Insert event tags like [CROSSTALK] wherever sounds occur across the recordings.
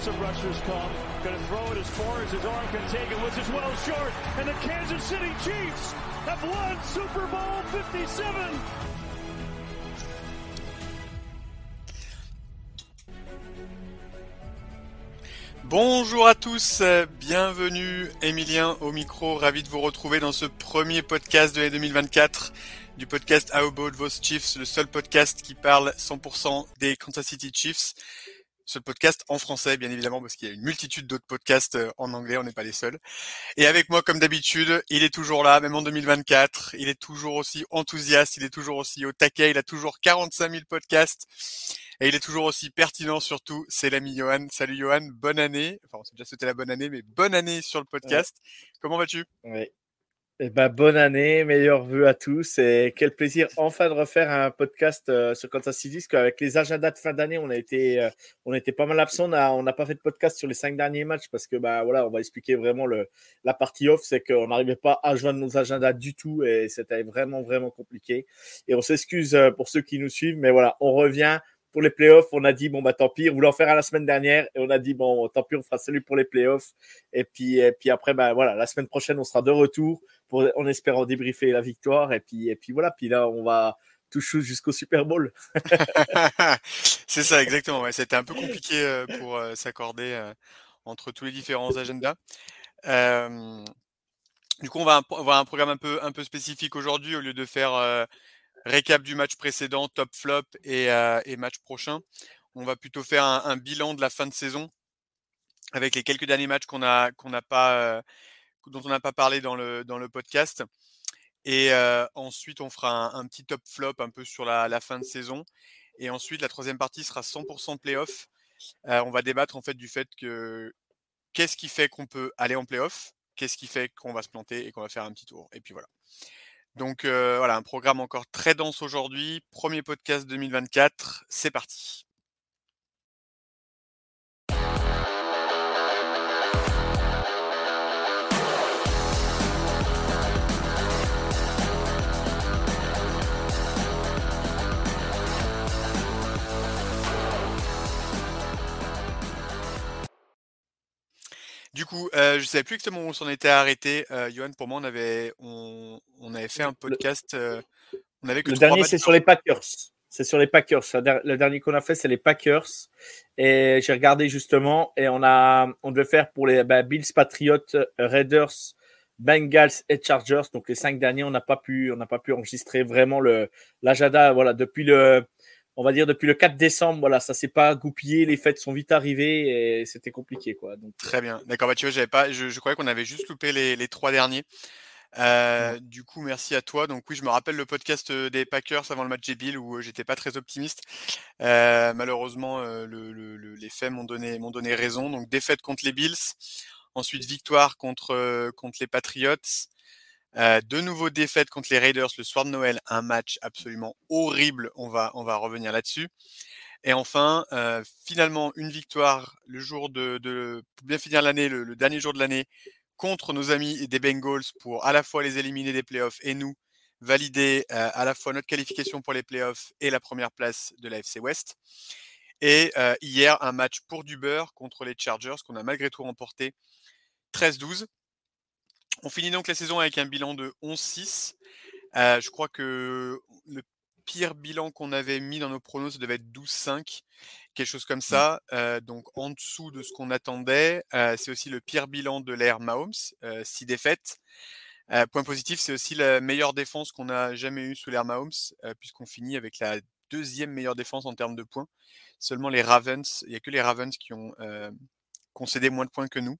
Some rushers come. Going to throw it as far as his arm can take it, which is well short. And the Kansas City Chiefs have won Super Bowl 57. Bonjour à tous, bienvenue Emilien au micro, ravi de vous retrouver dans ce premier podcast de l'année 2024 du podcast How About Those Chiefs, le seul podcast qui parle 100% des Kansas City Chiefs. Ce podcast en français, bien évidemment, parce qu'il y a une multitude d'autres podcasts en anglais, on n'est pas les seuls. Et avec moi, comme d'habitude, il est toujours là, même en 2024. Il est toujours aussi enthousiaste, il est toujours aussi au taquet, il a toujours 45 000 podcasts. Et il est toujours aussi pertinent, surtout, c'est l'ami Johan. Salut Johan, bonne année. Enfin, on s'est déjà souhaité la bonne année, mais bonne année sur le podcast. Ouais. Comment vas-tu? Eh ben, bonne année, meilleurs vœux à tous et quel plaisir enfin de refaire un podcast euh, sur Kansas City parce qu'avec les agendas de fin d'année, on a été, euh, on était pas mal absent. On n'a pas fait de podcast sur les cinq derniers matchs parce que bah voilà, on va expliquer vraiment le, la partie off, c'est qu'on n'arrivait pas à joindre nos agendas du tout et c'était vraiment vraiment compliqué. Et on s'excuse euh, pour ceux qui nous suivent, mais voilà, on revient pour les playoffs, on a dit bon bah tant pis, on voulait en faire à la semaine dernière et on a dit bon tant pis, on fera celui pour les playoffs et puis et puis après bah voilà, la semaine prochaine on sera de retour pour en espérant débriefer la victoire et puis et puis voilà, puis là on va tout jusqu'au Super Bowl. [LAUGHS] [LAUGHS] C'est ça exactement. C'était un peu compliqué euh, pour euh, s'accorder euh, entre tous les différents agendas. Du coup, on va avoir un programme un peu un peu spécifique aujourd'hui au lieu de faire récap du match précédent, top flop et, euh, match prochain. On va plutôt faire un, bilan de la fin de saison avec les quelques derniers matchs qu'on n'a pas euh, dont on n'a pas parlé dans le podcast. Et euh, ensuite, on fera un, petit top flop un peu sur la, la, fin de saison. Et ensuite, la troisième partie sera 100% playoff. on va débattre en fait du fait que qu'est-ce qui fait qu'on peut aller en playoff, qu'est-ce qui fait qu'on va se planter et qu'on va faire un petit tour. Et puis voilà. Donc euh, voilà, un programme encore très dense aujourd'hui. Premier podcast 2024, c'est parti. Du coup, euh, je ne savais plus exactement où on s'en était arrêté. Euh, Johan, pour moi, on avait, on, on avait fait un podcast. Euh, on avait que le dernier, c'est sur les Packers. C'est sur les Packers. Le dernier qu'on a fait, c'est les Packers. Et j'ai regardé justement, et on a, on devait faire pour les bah, Bills, Patriots, Raiders, Bengals et Chargers. Donc les cinq derniers, on n'a pas pu, on n'a pas pu enregistrer vraiment le l'agenda. Voilà, depuis le on va dire depuis le 4 décembre, voilà, ça s'est pas goupillé, les fêtes sont vite arrivées et c'était compliqué, quoi. Donc, Très bien. D'accord, bah, tu vois, j'avais pas, je, je, croyais qu'on avait juste loupé les, les trois derniers. Euh, ouais. Du coup, merci à toi. Donc oui, je me rappelle le podcast des Packers avant le match des Bills où j'étais pas très optimiste. Euh, malheureusement, euh, le, le, le, les faits m'ont donné, m'ont donné raison. Donc défaite contre les Bills, ensuite victoire contre contre les Patriots. Euh, de nouveau défaite contre les Raiders le soir de Noël, un match absolument horrible. On va, on va revenir là-dessus. Et enfin, euh, finalement, une victoire le jour de, pour bien finir l'année, le, dernier jour de l'année, contre nos amis des Bengals pour à la fois les éliminer des playoffs et nous valider euh, à la fois notre qualification pour les playoffs et la première place de la FC West. Et hier, un match pour du beurre contre les Chargers qu'on a malgré tout remporté 13-12. On finit donc la saison avec un bilan de 11-6. Euh, je crois que le pire bilan qu'on avait mis dans nos pronos, ça devait être 12-5, quelque chose comme ça. Euh, donc en dessous de ce qu'on attendait. Euh, c'est aussi le pire bilan de l'ère Mahomes, 6 défaites. point positif, c'est aussi la meilleure défense qu'on a jamais eue sous l'Air Mahomes, puisqu'on finit avec la deuxième meilleure défense en termes de points. Seulement les Ravens, il n'y a que les Ravens qui ont concédé moins de points que nous.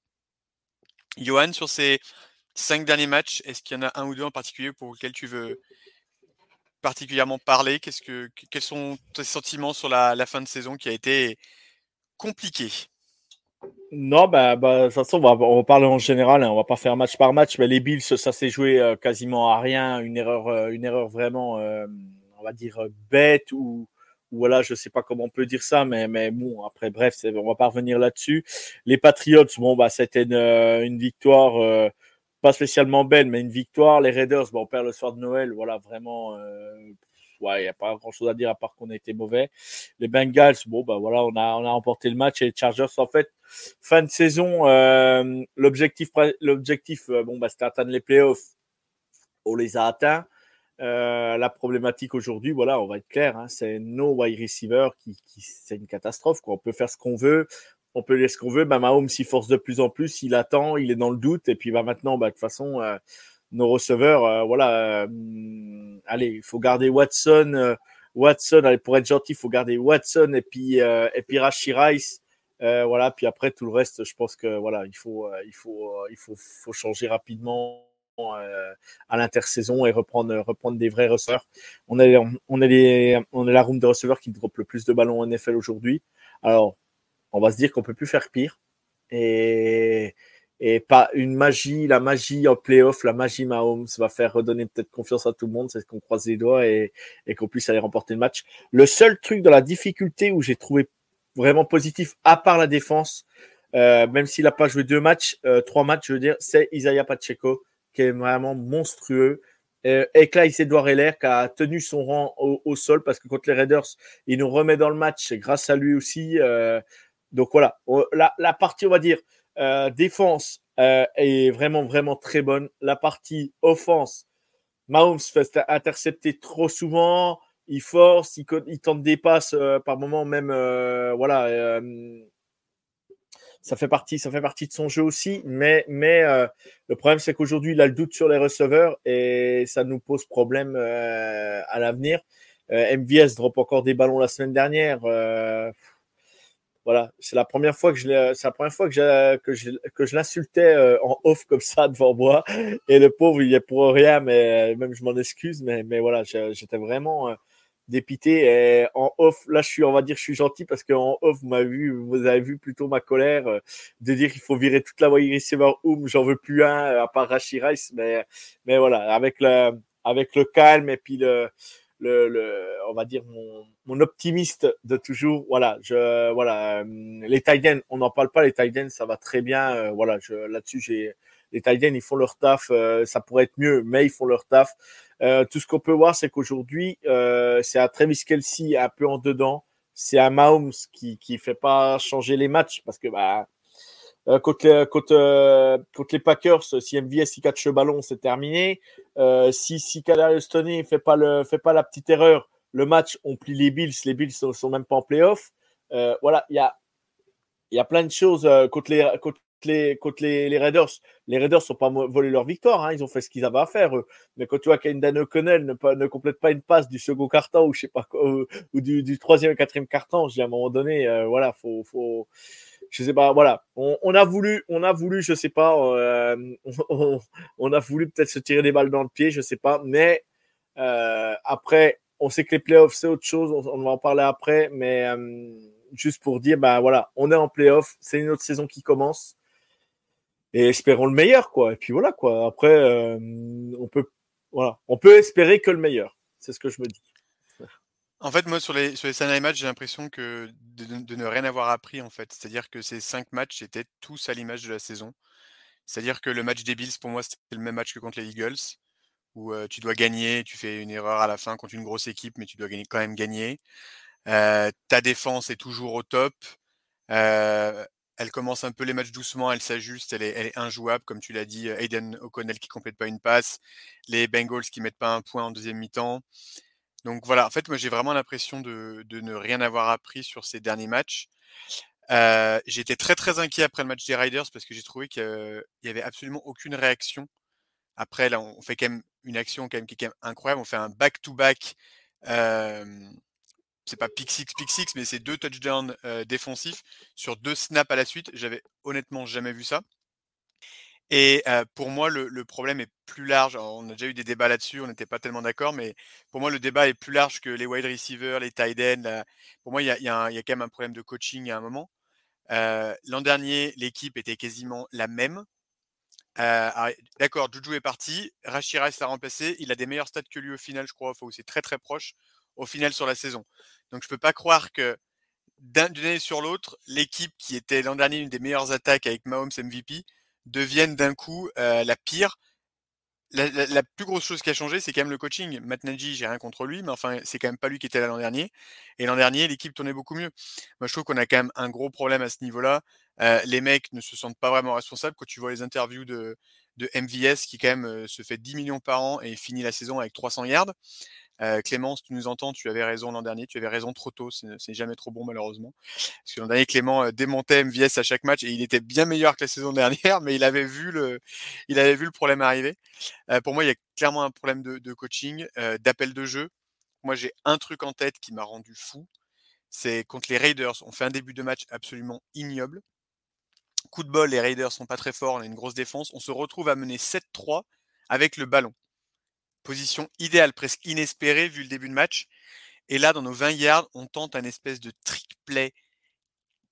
Johan, sur ces cinq derniers matchs, est-ce qu'il y en a un ou deux en particulier pour lesquels tu veux particulièrement parler? Qu'est-ce que, Quels sont tes sentiments sur la, fin de saison qui a été compliquée non, bah, bah, de toute façon, on va, on va parler en général, hein, on va pas faire match par match, mais les Bills, ça s'est joué euh, quasiment à rien, une erreur, euh, une erreur vraiment, euh, on va dire, bête ou, voilà, je sais pas comment on peut dire ça, mais, mais bon, après, bref, on va pas revenir là-dessus. Les Patriots, bon, bah, c'était une victoire pas spécialement belle, mais une victoire. Les Raiders, bon, on perd le soir de Noël, voilà, vraiment, ouais, il n'y a pas grand chose à dire à part qu'on a été mauvais. Les Bengals, bon, bah voilà, on a, on a remporté le match et les Chargers, en fait, fin de saison, euh, l'objectif, l'objectif, euh, bon, bah, c'était atteindre les playoffs. On les a atteints. Euh, la problématique aujourd'hui, voilà, on va être clair, hein, c'est nos wide receivers qui, qui c'est une catastrophe. Quoi. On peut faire ce qu'on veut, on peut dire ce qu'on veut. Bah, Mahomes s'y force de plus en plus, il attend, il est dans le doute, et puis bah, maintenant, bah, de toute façon, euh, nos receveurs, euh, voilà, euh, allez, il faut garder Watson. Watson, allez, pour être gentil, il faut garder Watson et puis et puis Rashi Rice. voilà, puis après tout le reste, je pense que voilà, il faut il faut il faut, faut changer rapidement à l'intersaison et reprendre reprendre des vrais receveurs. On est on est les on est la room de receveurs qui drop le plus de ballons en NFL aujourd'hui. Alors, on va se dire qu'on peut plus faire pire. Et pas une magie, la magie en playoff, la magie Mahomes va faire redonner peut-être confiance à tout le monde, c'est qu'on croise les doigts et, qu'on puisse aller remporter le match. Le seul truc dans la difficulté où j'ai trouvé vraiment positif, à part la défense, euh, même s'il n'a pas joué deux matchs, euh, trois matchs, je veux dire, c'est Isaiah Pacheco qui est vraiment monstrueux. Euh, et Clyde Edouard Heller qui a tenu son rang au, au, sol parce que contre les Raiders, il nous remet dans le match grâce à lui aussi. Euh, donc voilà, la, partie, on va dire, euh, défense euh, est vraiment, vraiment très bonne. La partie offense, Mahomes fait intercepter trop souvent. Il force, il, tente des passes euh, par moment même. voilà, ça fait partie, ça fait partie de son jeu aussi. Mais, mais le problème, c'est qu'aujourd'hui, il a le doute sur les receveurs et ça nous pose problème à l'avenir. MVS drop encore des ballons la semaine dernière. Voilà, c'est la première fois que je la première fois que je, que je, que je l'insultais euh, en off comme ça devant moi. Et le pauvre, il est pour rien, mais même je m'en excuse, mais, mais voilà, j'étais vraiment euh, dépité. Et en off, là, je suis, on va dire, je suis gentil parce qu'en off, vous m'avez vu, vous avez vu plutôt ma colère euh, de dire qu'il faut virer toute la wide receiver Oum, j'en veux plus un à part Rashi Rice, mais, mais voilà, avec le, avec le calme et puis le, le, le, on va dire mon, mon, optimiste de toujours. Voilà, je, voilà, euh, les Titans, on n'en parle pas. Les Titans, ça va très bien. Euh, voilà, je, là-dessus, j'ai les Titans, ils font leur taf. Euh, ça pourrait être mieux, mais ils font leur taf. tout ce qu'on peut voir, c'est qu'aujourd'hui, c'est un Travis Kelsey un peu en dedans. C'est un Mahomes qui qui fait pas changer les matchs parce que bah euh, contre, euh, les Packers, si MVS il le ballon, c'est terminé. Euh, si si Kadarius Tony fait fait pas la petite erreur, le match on plie les Bills. Les Bills sont, sont même pas en playoff. Voilà, il y a plein de choses contre les contre les, Raiders. Les Raiders sont pas volé leur victoire, hein, ils ont fait ce qu'ils avaient à faire. Mais quand tu vois qu'Aindan O'Connell ne, ne complète pas une passe du second carton ou du, troisième et quatrième carton, à un moment donné, euh, voilà, faut, je sais pas, voilà, on, a voulu, on a voulu, je sais pas, euh, [LAUGHS] on, a voulu peut-être se tirer des balles dans le pied, je sais pas, mais euh, après, on sait que les playoffs c'est autre chose, on, va en parler après, mais euh, juste pour dire, bah voilà, on est en playoffs, c'est une autre saison qui commence et espérons le meilleur, quoi. Et puis voilà, quoi. Après, on peut, voilà, on peut espérer que le meilleur. C'est ce que je me dis. En fait, moi, sur les, sur matchs, j'ai l'impression que de, ne rien avoir appris, en fait. C'est-à-dire que ces cinq matchs étaient tous à l'image de la saison. C'est-à-dire que le match des Bills, pour moi, c'était le même match que contre les Eagles, où euh, tu dois gagner, tu fais une erreur à la fin contre une grosse équipe, mais tu dois quand même gagner. Euh, ta défense est toujours au top. Euh, elle commence un peu les matchs doucement, elle s'ajuste, elle est, elle est, injouable, comme tu l'as dit, Aiden O'Connell qui complète pas une passe, les Bengals qui mettent pas un point en deuxième mi-temps. Donc voilà, en fait, moi j'ai vraiment l'impression de, ne rien avoir appris sur ces derniers matchs. J'étais très très inquiet après le match des Riders parce que j'ai trouvé qu'il y avait absolument aucune réaction Après, là, on fait quand même une action quand même, qui est quand même incroyable. On fait un back-to-back. c'est pas pick six, pick six, mais c'est deux touchdowns défensifs sur deux snaps à la suite. J'avais honnêtement jamais vu ça. Et pour moi, le, problème est plus large. on a déjà eu des débats là-dessus, on n'était pas tellement d'accord, mais pour moi, le débat est plus large que les wide receivers, les tight ends. Pour moi, il y a, quand même un problème de coaching à un moment. L'an dernier, l'équipe était quasiment la même. d'accord, Juju est parti, Rashirai l'a remplacé. Il a des meilleurs stats que lui au final, je crois. Enfin, c'est très très proche au final sur la saison. Donc je peux pas croire que d'une année sur l'autre, l'équipe qui était l'an dernier une des meilleures attaques avec Mahomes MVP deviennent d'un coup la pire. La, plus grosse chose qui a changé, c'est quand même le coaching. Matt Nagy, j'ai rien contre lui, mais enfin, c'est quand même pas lui qui était là l'an dernier. Et l'an dernier, l'équipe tournait beaucoup mieux. Moi, je trouve qu'on a quand même un gros problème à ce niveau-là. les mecs ne se sentent pas vraiment responsables. Quand tu vois les interviews de, de MVS, qui quand même se fait 10 millions par an et finit la saison avec 300 yards, euh, Clément, si tu nous entends, tu avais raison l'an dernier, tu avais raison trop tôt, c'est jamais trop bon malheureusement. Parce que l'an dernier, Clément euh, démontait MVS à chaque match et il était bien meilleur que la saison [LAUGHS] dernière, mais il avait vu le, problème arriver. Euh, pour moi, il y a clairement un problème de, coaching, d'appel de jeu. Moi, j'ai un truc en tête qui m'a rendu fou, c'est contre les Raiders, on fait un début de match absolument ignoble. Coup de bol, les Raiders sont pas très forts, on a une grosse défense, on se retrouve à mener 7-3 avec le ballon. Position idéale, presque inespérée vu le début de match. Et là, dans nos 20 yards, on tente un espèce de trick play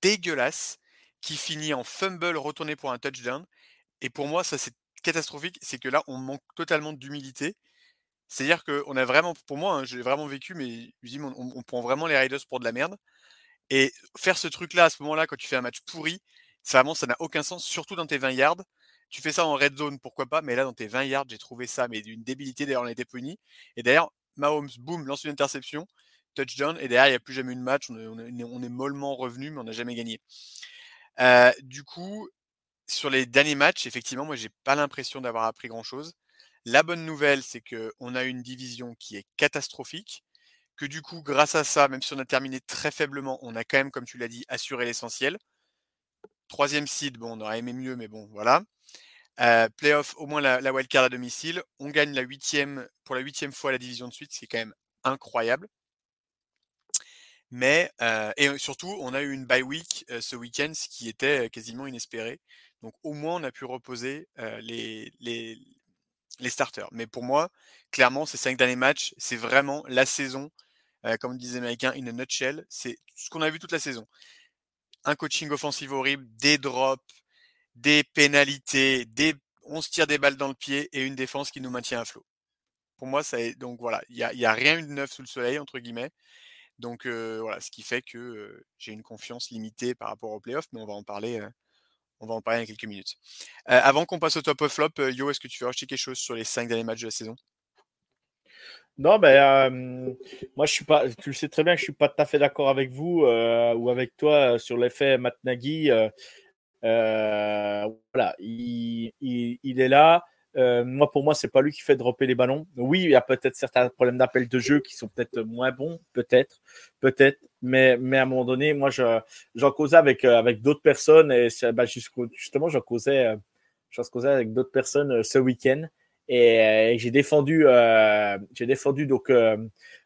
dégueulasse qui finit en fumble retourné pour un touchdown. Et pour moi, ça c'est catastrophique, c'est que là, on manque totalement d'humilité. C'est-à-dire qu'on a vraiment, pour moi, hein, j'ai vraiment vécu, mais on, on, prend vraiment les Raiders pour de la merde. Et faire ce truc-là à ce moment-là, quand tu fais un match pourri, ça vraiment, ça n'a aucun sens, surtout dans tes 20 yards. Tu fais ça en red zone, pourquoi pas, mais là, dans tes 20 yards, j'ai trouvé ça, mais d'une débilité. D'ailleurs, été puni. Et d'ailleurs, Mahomes, boum, lance une interception, touchdown, et derrière, il n'y a plus jamais eu de match. On est, mollement revenu, mais on n'a jamais gagné. Euh, du coup, sur les derniers matchs, effectivement, moi, j'ai pas l'impression d'avoir appris grand-chose. La bonne nouvelle, c'est qu'on a une division qui est catastrophique, que du coup, grâce à ça, même si on a terminé très faiblement, on a quand même, comme tu l'as dit, assuré l'essentiel. Troisième seed, bon, on aurait aimé mieux, mais bon, voilà. Euh, playoff, au moins la, wildcard à domicile. On gagne la huitième, pour la huitième fois la division de suite, c'est quand même incroyable. Mais, euh, et surtout, on a eu une bye week euh, ce week-end, ce qui était quasiment inespéré. Donc au moins, on a pu reposer les, les, les, starters. Mais pour moi, clairement, ces cinq derniers matchs, c'est vraiment la saison, comme disait Américain, in a nutshell. C'est ce qu'on a vu toute la saison. Un coaching offensif horrible, des drops, des pénalités, on se tire des balles dans le pied et une défense qui nous maintient à flot. Pour moi, ça donc voilà, il n'y a, rien de neuf sous le soleil, entre guillemets. Donc voilà, ce qui fait que j'ai une confiance limitée par rapport aux playoffs, mais on va en parler, on va en parler dans quelques minutes. avant qu'on passe au top of flop, Yo, est-ce que tu veux acheter quelque chose sur les cinq derniers matchs de la saison? Non, ben, moi, je suis pas. Tu le sais très bien je suis pas tout à fait d'accord avec vous ou avec toi sur l'effet Matt. Euh, voilà, il, est là. Euh, moi, pour moi, c'est pas lui qui fait dropper les ballons. Oui, il y a peut-être certains problèmes d'appel de jeu qui sont peut-être moins bons, peut-être, peut-être. Mais, mais à un moment donné, moi, j'en causais avec, euh, avec d'autres personnes et bah, justement, j'en causais, avec d'autres personnes ce week-end et, j'ai défendu, j'ai défendu donc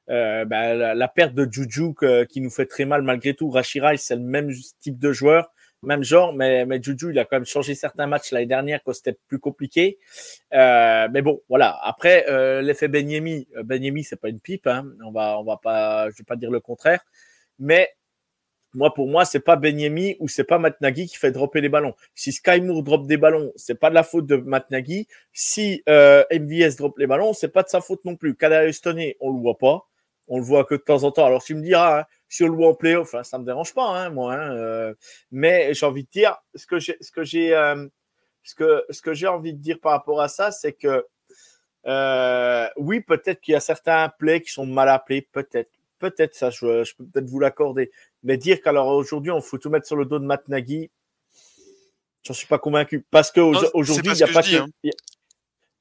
bah, la, perte de Juju qui nous fait très mal malgré tout. Rashirai, c'est le même type de joueur même genre, mais, mais Juju, il a quand même changé certains matchs l'année dernière quand c'était plus compliqué. Euh, mais bon, voilà. Après, euh, l'effet Benyemi, euh, Benyemi, c'est pas une pipe. Hein. On va, on va pas, je vais pas dire le contraire. Mais moi, pour moi, c'est pas Benyemi ou c'est pas Matt Nagy qui fait dropper les ballons. Si Sky Moore drop des ballons, c'est pas de la faute de Matt Nagy. Si MVS drop les ballons, c'est pas de sa faute non plus. Kadarius Toney, on le voit pas. On le voit que de temps en temps. Alors, tu me diras, hein, on le en playoff, ça ne me dérange pas, hein, moi. Hein, euh, mais j'ai envie de dire, ce que j'ai, ce que j'ai, euh, ce que, ce que j'ai envie de dire par rapport à ça, c'est que euh, oui, peut-être qu'il y a certains plays qui sont mal appelés, peut-être, peut-être ça, je, je peux peut-être vous l'accorder. Mais dire qu'alors aujourd'hui on faut tout mettre sur le dos de Matt Nagy, j'en suis pas convaincu parce qu'aujourd'hui il n'y a pas que, hein.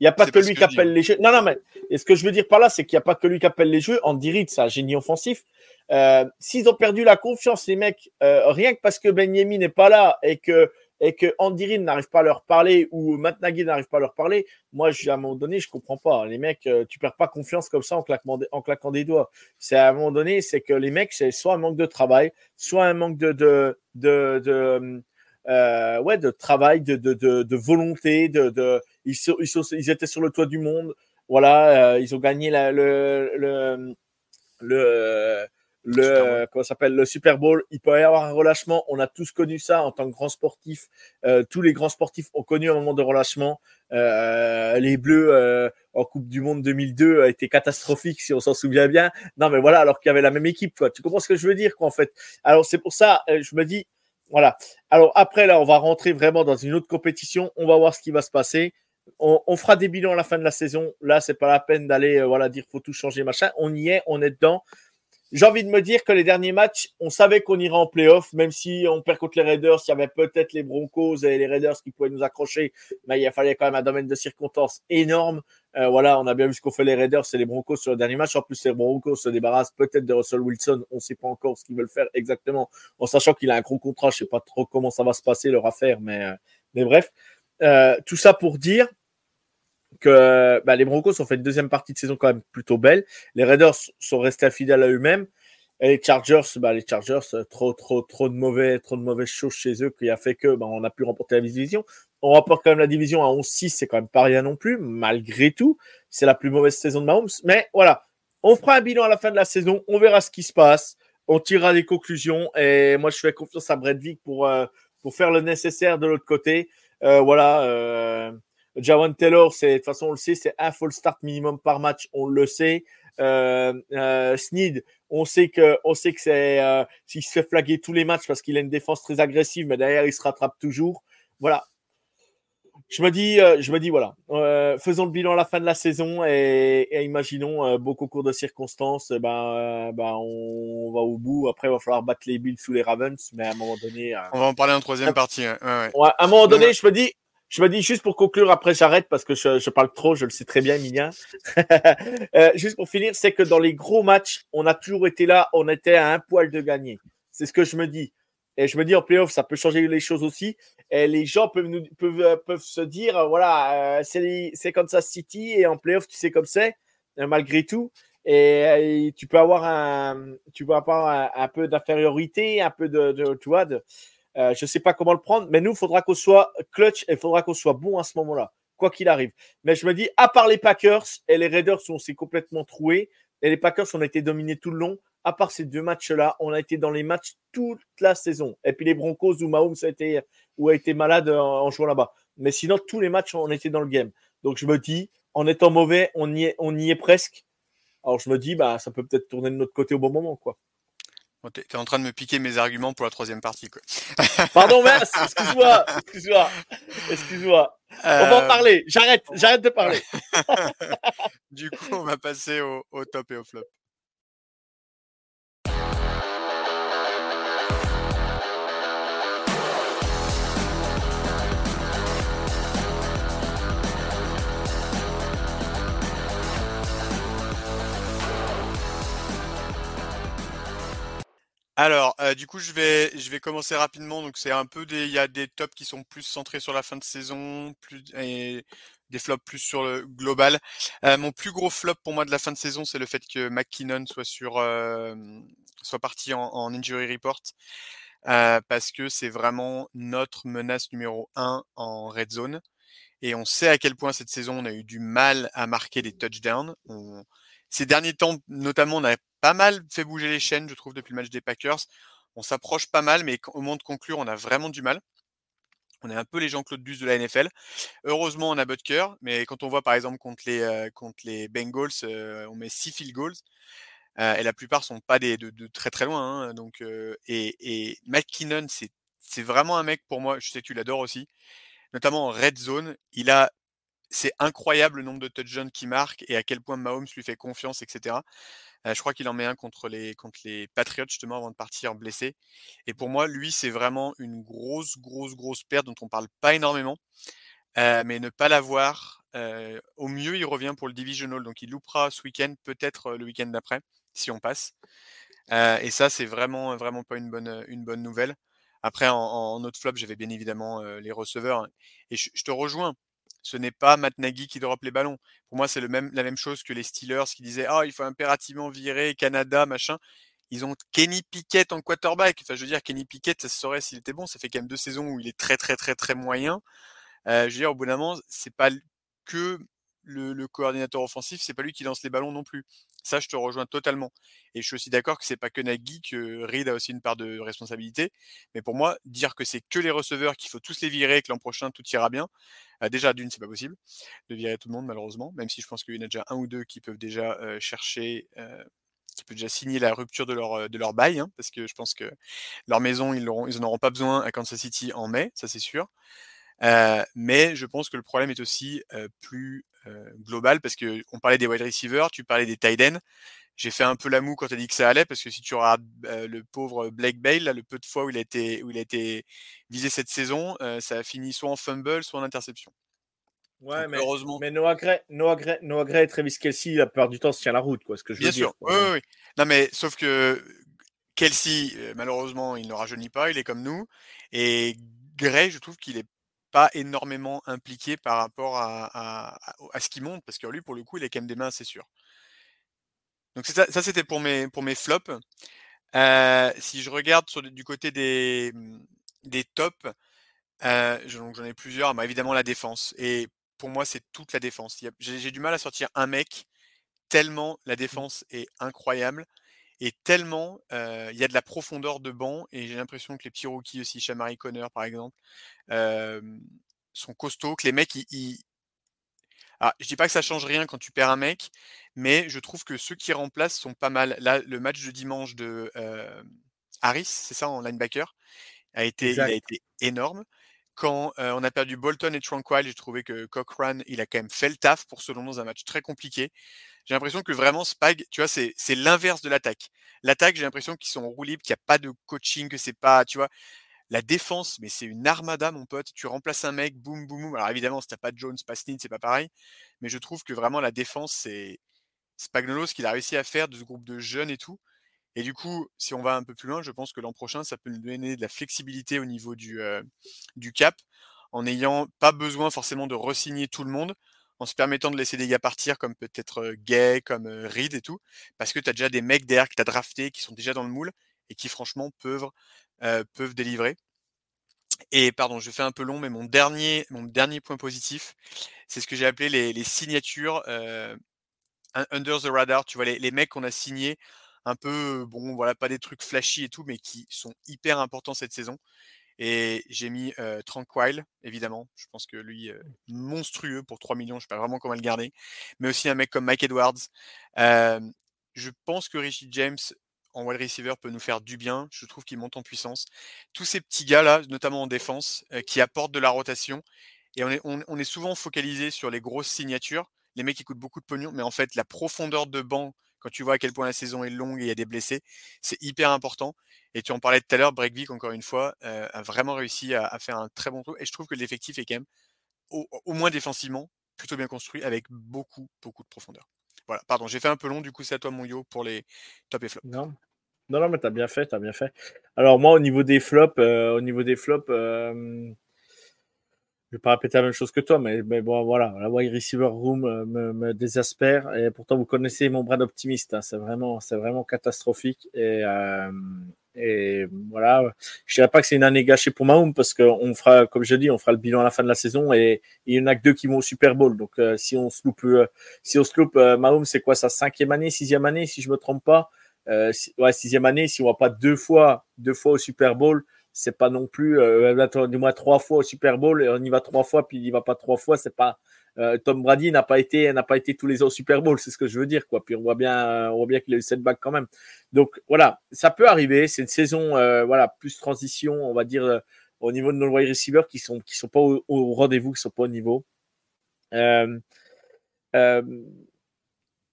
Il n'y a pas que lui qui appelle les jeux. Non, non, mais ce que je veux dire par là, c'est qu'il n'y a pas que lui qui appelle les jeux. Andy Reid, c'est un génie offensif. Euh, S'ils ont perdu la confiance, les mecs, euh, rien que parce que Benyemi n'est pas là et que et que Andy Reid n'arrive pas à leur parler ou Matt n'arrive pas à leur parler, moi, à un moment donné, je comprends pas. Les mecs, euh, tu perds pas confiance comme ça en claquant en claquant des doigts. C'est à un moment donné, c'est que les mecs, c'est soit un manque de travail, soit un manque de, de, de, ouais, de travail, de, de, de, volonté, de, ils, ils, étaient sur le toit du monde. Voilà, euh, ils ont gagné la, le, le, le, le comment s'appelle le Super Bowl. Il peut y avoir un relâchement. On a tous connu ça en tant que grand sportif. Euh, tous les grands sportifs ont connu un moment de relâchement. Euh, les Bleus euh, en Coupe du Monde 2002 a été catastrophique si on s'en souvient bien. Non mais voilà, alors qu'il y avait la même équipe. Quoi. Tu comprends ce que je veux dire quoi en fait? Alors c'est pour ça, je me dis voilà. Alors après là, on va rentrer vraiment dans une autre compétition. On va voir ce qui va se passer. On, fera des bilans à la fin de la saison. Là, c'est pas la peine d'aller euh, voilà dire faut tout changer machin. On y est, on est dedans j'ai envie de me dire que les derniers matchs, on savait qu'on irait en playoff, même si on perd contre les Raiders, il y avait peut-être les Broncos et les Raiders qui pouvaient nous accrocher, mais il fallait quand même un domaine de circonstances énorme. Euh, voilà, on a bien vu ce qu'ont fait les Raiders et les Broncos sur le dernier match. En plus, les Broncos se débarrassent peut-être de Russell Wilson. On ne sait pas encore ce qu'ils veulent faire exactement, en sachant qu'il a un gros contrat. Je ne sais pas trop comment ça va se passer leur affaire, mais, euh, mais bref. Euh, tout ça pour dire que bah, les Broncos ont fait une deuxième partie de saison quand même plutôt belle. Les Raiders sont restés fidèles à eux-mêmes. Et les Chargers, bah, les Chargers, trop, trop, trop de mauvais, trop de mauvaises choses chez eux qui a fait que bah, on a pu remporter la division. On remporte quand même la division à 11-6, c'est quand même pas rien non plus, malgré tout. C'est la plus mauvaise saison de Mahomes. Mais voilà, on fera un bilan à la fin de la saison, on verra ce qui se passe, on tirera des conclusions. Et moi, je fais confiance à Brett Vick pour, euh, pour faire le nécessaire de l'autre côté. Euh, voilà. Euh, Jawan Taylor, c'est de toute façon on le sait, c'est un full start minimum par match, on le sait. Euh, euh, Sneed, on sait que, on sait que c'est, euh, s'il se fait flaguer tous les matchs parce qu'il a une défense très agressive, mais derrière il se rattrape toujours. Voilà. Je me dis, euh, je me dis voilà, euh, faisons le bilan à la fin de la saison et, et imaginons euh, beau concours de circonstances, ben, ben on va au bout. Après, il va falloir battre les Bills sous les Ravens, mais à un moment donné, on va en parler en troisième partie. Ouais, ouais. ouais à un moment donné, je me dis, je me dis juste pour conclure, après j'arrête parce que je, parle trop, je le sais très bien, Emilia. [LAUGHS] euh, juste pour finir, c'est que dans les gros matchs, on a toujours été là, on était à un poil de gagner. C'est ce que je me dis. Et je me dis en playoff, ça peut changer les choses aussi. Et les gens peuvent, euh, se dire, euh, voilà, euh, c'est Kansas City et en playoff, tu sais comme c'est, malgré tout. Et, tu peux avoir un, tu peux avoir un, peu d'infériorité, un peu de, de, de, euh, je ne sais pas comment le prendre, mais nous, il faudra qu'on soit clutch et il faudra qu'on soit bon à ce moment-là, quoi qu'il arrive. Mais je me dis, à part les Packers et les Raiders, on s'est complètement troués. Et les Packers, on a été dominés tout le long. À part ces deux matchs-là, on a été dans les matchs toute la saison. Et puis les Broncos où Mahomes a été, ou a été malade en, en jouant là-bas. Mais sinon, tous les matchs, on était dans le game. Donc je me dis, en étant mauvais, on y est, on y est presque. Alors je me dis, bah, ça peut peut-être tourner de notre côté au bon moment, quoi. Bon, T'es en train de me piquer mes arguments pour la troisième partie. Quoi. [LAUGHS] Pardon, mince, excuse-moi, excuse-moi, excuse-moi. Euh... On va en parler, j'arrête, j'arrête de parler. [LAUGHS] du coup, on va passer au, au top et au flop. Alors, euh, du coup, je vais, je vais commencer rapidement. Donc, c'est un peu des, il y a des tops qui sont plus centrés sur la fin de saison, plus et des flops plus sur le global. Euh, mon plus gros flop pour moi de la fin de saison, c'est le fait que McKinnon soit sur, euh, soit parti en, injury report, parce que c'est vraiment notre menace numéro un en red zone. Et on sait à quel point cette saison on a eu du mal à marquer des touchdowns. Ces derniers temps, notamment, on a pas mal fait bouger les chaînes, je trouve, depuis le match des Packers. On s'approche pas mal, mais au moment de conclure, on a vraiment du mal. On est un peu les Jean-Claude Bus de la NFL. Heureusement, on a Butker, mais quand on voit par exemple contre les, euh, contre les Bengals, euh, on met 6 field goals. Euh, et la plupart sont pas des, de, de très très loin. Hein, donc, et, et McKinnon, c'est vraiment un mec pour moi, je sais que tu l'adores aussi, notamment en red zone. Il a c'est incroyable le nombre de touchdowns qu'il marque et à quel point Mahomes lui fait confiance, etc. Je crois qu'il en met un contre les, contre les Patriots justement avant de partir blessé. Et pour moi, lui, c'est vraiment une grosse, grosse, grosse perte dont on parle pas énormément. Mais ne pas l'avoir, au mieux, il revient pour le divisional. Donc il loupera ce week-end, peut-être le week-end d'après, si on passe. et ça, c'est vraiment, vraiment pas une bonne, une bonne nouvelle. Après, en, autre flop, j'avais bien évidemment les receveurs. Et je, te rejoins. Ce n'est pas Matt Nagy qui drop les ballons. Pour moi, c'est même, la même chose que les Steelers qui disaient Ah, il faut impérativement virer Canada, machin. Ils ont Kenny Pickett en quarterback. Enfin, je veux dire, Kenny Pickett, ça se saurait s'il était bon. Ça fait quand même deux saisons où il est très, très, très, très moyen. je veux dire, au bout d'un moment, c'est pas que le, coordinateur offensif, c'est pas lui qui lance les ballons non plus. Ça, je te rejoins totalement. Et je suis aussi d'accord que c'est pas que Nagy, que Reed a aussi une part de responsabilité. Mais pour moi, dire que c'est que les receveurs, qu'il faut tous les virer, que l'an prochain tout ira bien, euh, déjà d'une, c'est pas possible de virer tout le monde malheureusement. Même si je pense qu'il y en a déjà un ou deux qui peuvent déjà euh, chercher. Euh, qui peuvent déjà signer la rupture de leur, de leur bail, hein, parce que je pense que leur maison, ils n'en auront pas besoin à Kansas City en mai, ça c'est sûr. mais je pense que le problème est aussi plus global parce que on parlait des wide receivers, tu parlais des tight ends. J'ai fait un peu la moue quand tu as dit que ça allait parce que si tu regardes le pauvre Blake Bale, le peu de fois où il a été, où il a été visé cette saison, ça a fini soit en fumble, soit en interception. Ouais, mais, heureusement. mais Noah Gray, Noah, Gray, Noah Gray et Travis Kelsey, la plupart du temps, se tient la route, quoi, ce que je Bien veux sûr. dire. Oui, oui, oui. Non, mais sauf que Kelsey, malheureusement, il ne rajeunit pas, il est comme nous. Et Gray, je trouve qu'il est pas énormément impliqué par rapport à, ce qu'il monte, parce que lui, pour le coup, il est quand même des mains, c'est sûr. Donc ça, ça c'était pour mes, pour mes flops. Euh, si je regarde sur, du côté des, mmh, des tops, euh, j'en ai plusieurs. Bah, évidemment, la défense. Et pour moi, c'est toute la défense. J'ai du mal à sortir un mec tellement la mmh. défense est incroyable et tellement il y a de la profondeur de banc et j'ai l'impression que les petits rookies aussi, Shamari Connor par exemple, sont costauds, que les mecs ils, ah, je dis pas que ça change rien quand tu perds un mec, mais je trouve que ceux qui remplacent sont pas mal. Là, le match de dimanche de Harris, c'est ça en linebacker, a été, il a été énorme. Quand on a perdu Bolton et Tranquil, j'ai trouvé que Cochrane, il a quand même fait le taf pour selon nous un match très compliqué. J'ai l'impression que vraiment Spag, tu vois, c'est, l'inverse de l'attaque. L'attaque, j'ai l'impression qu'ils sont en roue libre, qu'il n'y a pas de coaching, que c'est pas, tu vois. La défense, mais c'est une armada, mon pote. Tu remplaces un mec, boum, boum, boum. Alors évidemment, si t'as pas Jones, pas Sneed, c'est pas pareil. Mais je trouve que vraiment la défense, c'est Spagnuolo, ce qu'il a réussi à faire de ce groupe de jeunes et tout. Et du coup, si on va un peu plus loin, je pense que l'an prochain, ça peut nous donner de la flexibilité au niveau du, euh, du cap, en n'ayant pas besoin forcément de resigner tout le monde, en se permettant de laisser des gars partir comme peut-être Gay, comme Reed et tout, parce que tu as déjà des mecs derrière que tu as draftés qui sont déjà dans le moule et qui franchement peuvent, peuvent délivrer. Et pardon, je fais un peu long, mais mon dernier, mon dernier point positif, c'est ce que j'ai appelé les, les signatures under the radar. Tu vois, les, les mecs qu'on a signés un peu, bon, voilà, pas des trucs flashy et tout, mais qui sont hyper importants cette saison. Et j'ai mis Tranquil, évidemment. Je pense que lui, monstrueux pour 3 millions. Je ne sais pas vraiment comment le garder. Mais aussi un mec comme Mike Edwards. je pense que Richie James en wide receiver peut nous faire du bien. Je trouve qu'il monte en puissance. Tous ces petits gars-là, notamment en défense, qui apportent de la rotation. Et on est, on est souvent focalisé sur les grosses signatures, les mecs qui coûtent beaucoup de pognon. Mais en fait, la profondeur de banc quand tu vois à quel point la saison est longue et il y a des blessés, c'est hyper important. Et tu en parlais tout à l'heure, Breakvik, encore une fois, euh, a vraiment réussi à, faire un très bon truc. Et je trouve que l'effectif est quand même, au, moins défensivement, plutôt bien construit avec beaucoup, beaucoup de profondeur. Voilà, pardon, j'ai fait un peu long, du coup, c'est à toi, mon yo, pour les top et flop. Non, non, non mais t'as bien fait, t'as bien fait. Alors, moi, au niveau des flops, euh, au niveau des flops, euh, je vais pas répéter la même chose que toi, mais, bon, voilà, la wide receiver room euh, me, désespère. Et pourtant, vous connaissez mon bras d'optimiste. Hein, c'est vraiment, c'est vraiment catastrophique. Et, euh, voilà, je dirais pas que c'est une année gâchée pour Mahomes parce qu'on fera, comme je dis, on fera le bilan à la fin de la saison et, il y en a que deux qui vont au Super Bowl. Donc, euh, si on se loupe, euh, si on se loupe, Mahomes, c'est quoi sa cinquième année, sixième année, si je me trompe pas? ouais, sixième année, si on va pas deux fois, deux fois au Super Bowl c'est pas non plus euh, du moins trois fois au Super Bowl et on y va trois fois puis il y va pas trois fois c'est pas euh, Tom Brady n'a pas été n'a pas été tous les ans au Super Bowl c'est ce que je veux dire quoi. Puis on voit bien on voit bien qu'il a eu cette bague quand même. Donc voilà ça peut arriver c'est une saison euh, voilà plus transition on va dire au niveau de nos wide receivers qui sont qui sont pas au, au rendez-vous qui sont pas au niveau